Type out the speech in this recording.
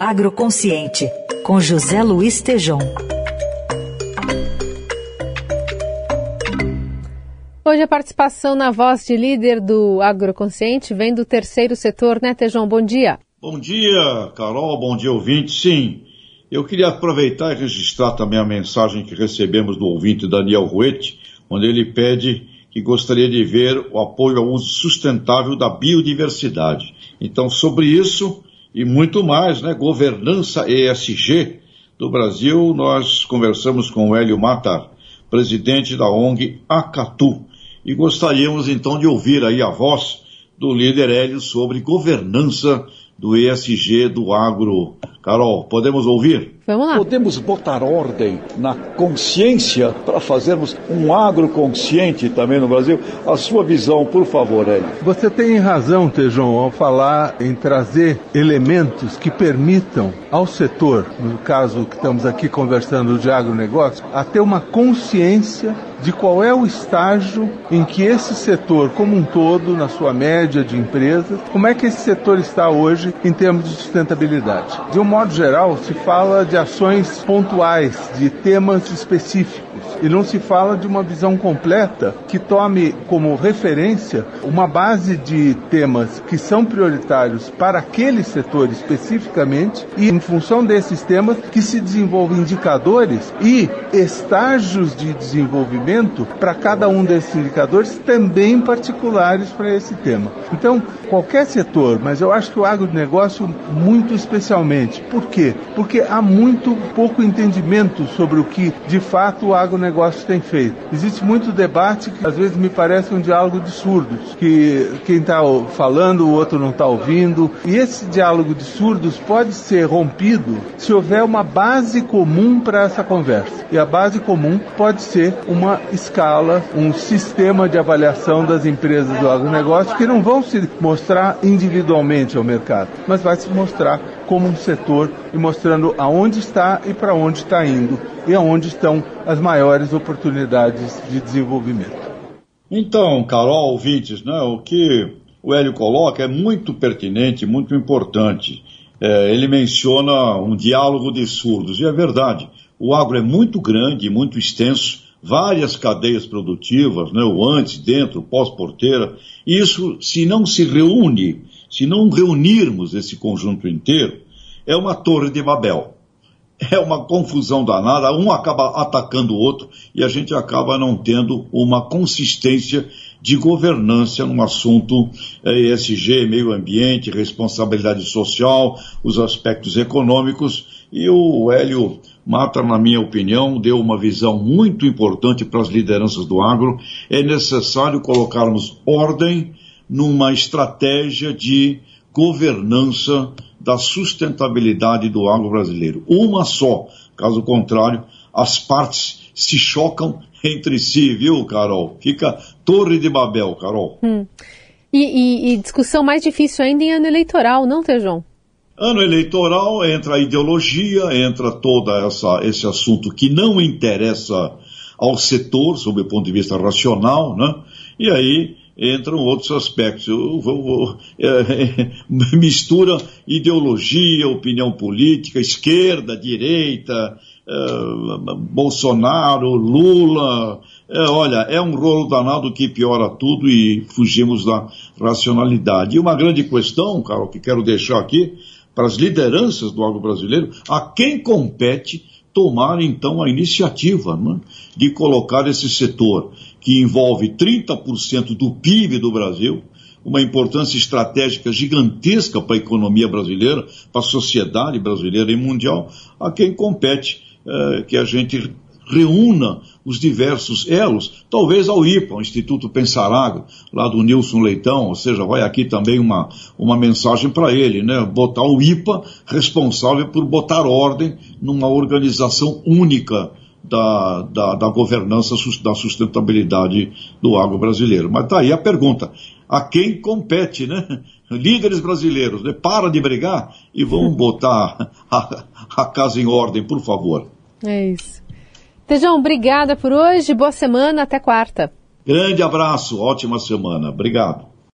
Agroconsciente, com José Luiz Tejom. Hoje a participação na voz de líder do Agroconsciente vem do terceiro setor, né, Tejão? Bom dia. Bom dia, Carol, bom dia, ouvinte. Sim, eu queria aproveitar e registrar também a mensagem que recebemos do ouvinte Daniel Ruete, onde ele pede que gostaria de ver o apoio ao uso sustentável da biodiversidade. Então, sobre isso e muito mais, né, governança ESG do Brasil, nós conversamos com o Hélio Matar, presidente da ONG Acatu, e gostaríamos então de ouvir aí a voz do líder Hélio sobre governança do ESG do agro. Carol, podemos ouvir? Vamos lá. Podemos botar ordem na consciência para fazermos um agroconsciente também no Brasil? A sua visão, por favor, Hélio. Você tem razão, Tejão, ao falar em trazer elementos que permitam ao setor, no caso que estamos aqui conversando de agronegócio, a ter uma consciência de qual é o estágio em que esse setor como um todo, na sua média de empresas, como é que esse setor está hoje em termos de sustentabilidade. De um modo geral, se fala de ações pontuais, de temas específicos e não se fala de uma visão completa que tome como referência uma base de temas que são prioritários para aquele setor especificamente e, em função desses temas, que se desenvolvam indicadores e estágios de desenvolvimento para cada um desses indicadores também particulares para esse tema. Então, qualquer setor, mas eu acho que o agronegócio muito especialmente. Por quê? Porque há muito pouco entendimento sobre o que de fato o agronegócio tem feito. Existe muito debate que às vezes me parece um diálogo de surdos, que quem está falando o outro não está ouvindo. E esse diálogo de surdos pode ser rompido se houver uma base comum para essa conversa. E a base comum pode ser uma escala, um sistema de avaliação das empresas do agronegócio que não vão se mostrar individualmente ao mercado, mas vai se mostrar como um setor e mostrando aonde está e para onde está indo e aonde estão as maiores oportunidades de desenvolvimento. Então, Carol, ouvintes, né, o que o Hélio coloca é muito pertinente, muito importante. É, ele menciona um diálogo de surdos, e é verdade. O agro é muito grande, muito extenso, várias cadeias produtivas, né, o antes, dentro, pós-porteira. Isso, se não se reúne se não reunirmos esse conjunto inteiro, é uma torre de Babel. É uma confusão danada, um acaba atacando o outro e a gente acaba não tendo uma consistência de governança num assunto ESG, meio ambiente, responsabilidade social, os aspectos econômicos. E o Hélio Mata, na minha opinião, deu uma visão muito importante para as lideranças do agro. É necessário colocarmos ordem numa estratégia de governança da sustentabilidade do agro brasileiro. Uma só, caso contrário, as partes se chocam entre si, viu, Carol? Fica Torre de Babel, Carol. Hum. E, e, e, discussão mais difícil ainda em ano eleitoral, não, Tejão? Ano eleitoral entra a ideologia, entra todo esse assunto que não interessa ao setor, sob o ponto de vista racional, né? E aí entram outros aspectos. Eu, eu, eu, é, mistura ideologia, opinião política, esquerda, direita, é, Bolsonaro, Lula. É, olha, é um rolo danado que piora tudo e fugimos da racionalidade. E uma grande questão, Carol, que quero deixar aqui para as lideranças do agro brasileiro, a quem compete tomar então a iniciativa né, de colocar esse setor que envolve 30% do PIB do Brasil, uma importância estratégica gigantesca para a economia brasileira, para a sociedade brasileira e mundial, a quem compete é, que a gente reúna os diversos elos, talvez ao IPA, o Instituto Pensarago, lá do Nilson Leitão, ou seja, vai aqui também uma, uma mensagem para ele, né? Botar o IPA responsável por botar ordem numa organização única da, da, da governança, da sustentabilidade do agro brasileiro. Mas tá aí a pergunta: a quem compete, né? Líderes brasileiros, né? Para de brigar e vamos botar a, a casa em ordem, por favor. É isso. Tejão, obrigada por hoje, boa semana, até quarta. Grande abraço, ótima semana. Obrigado.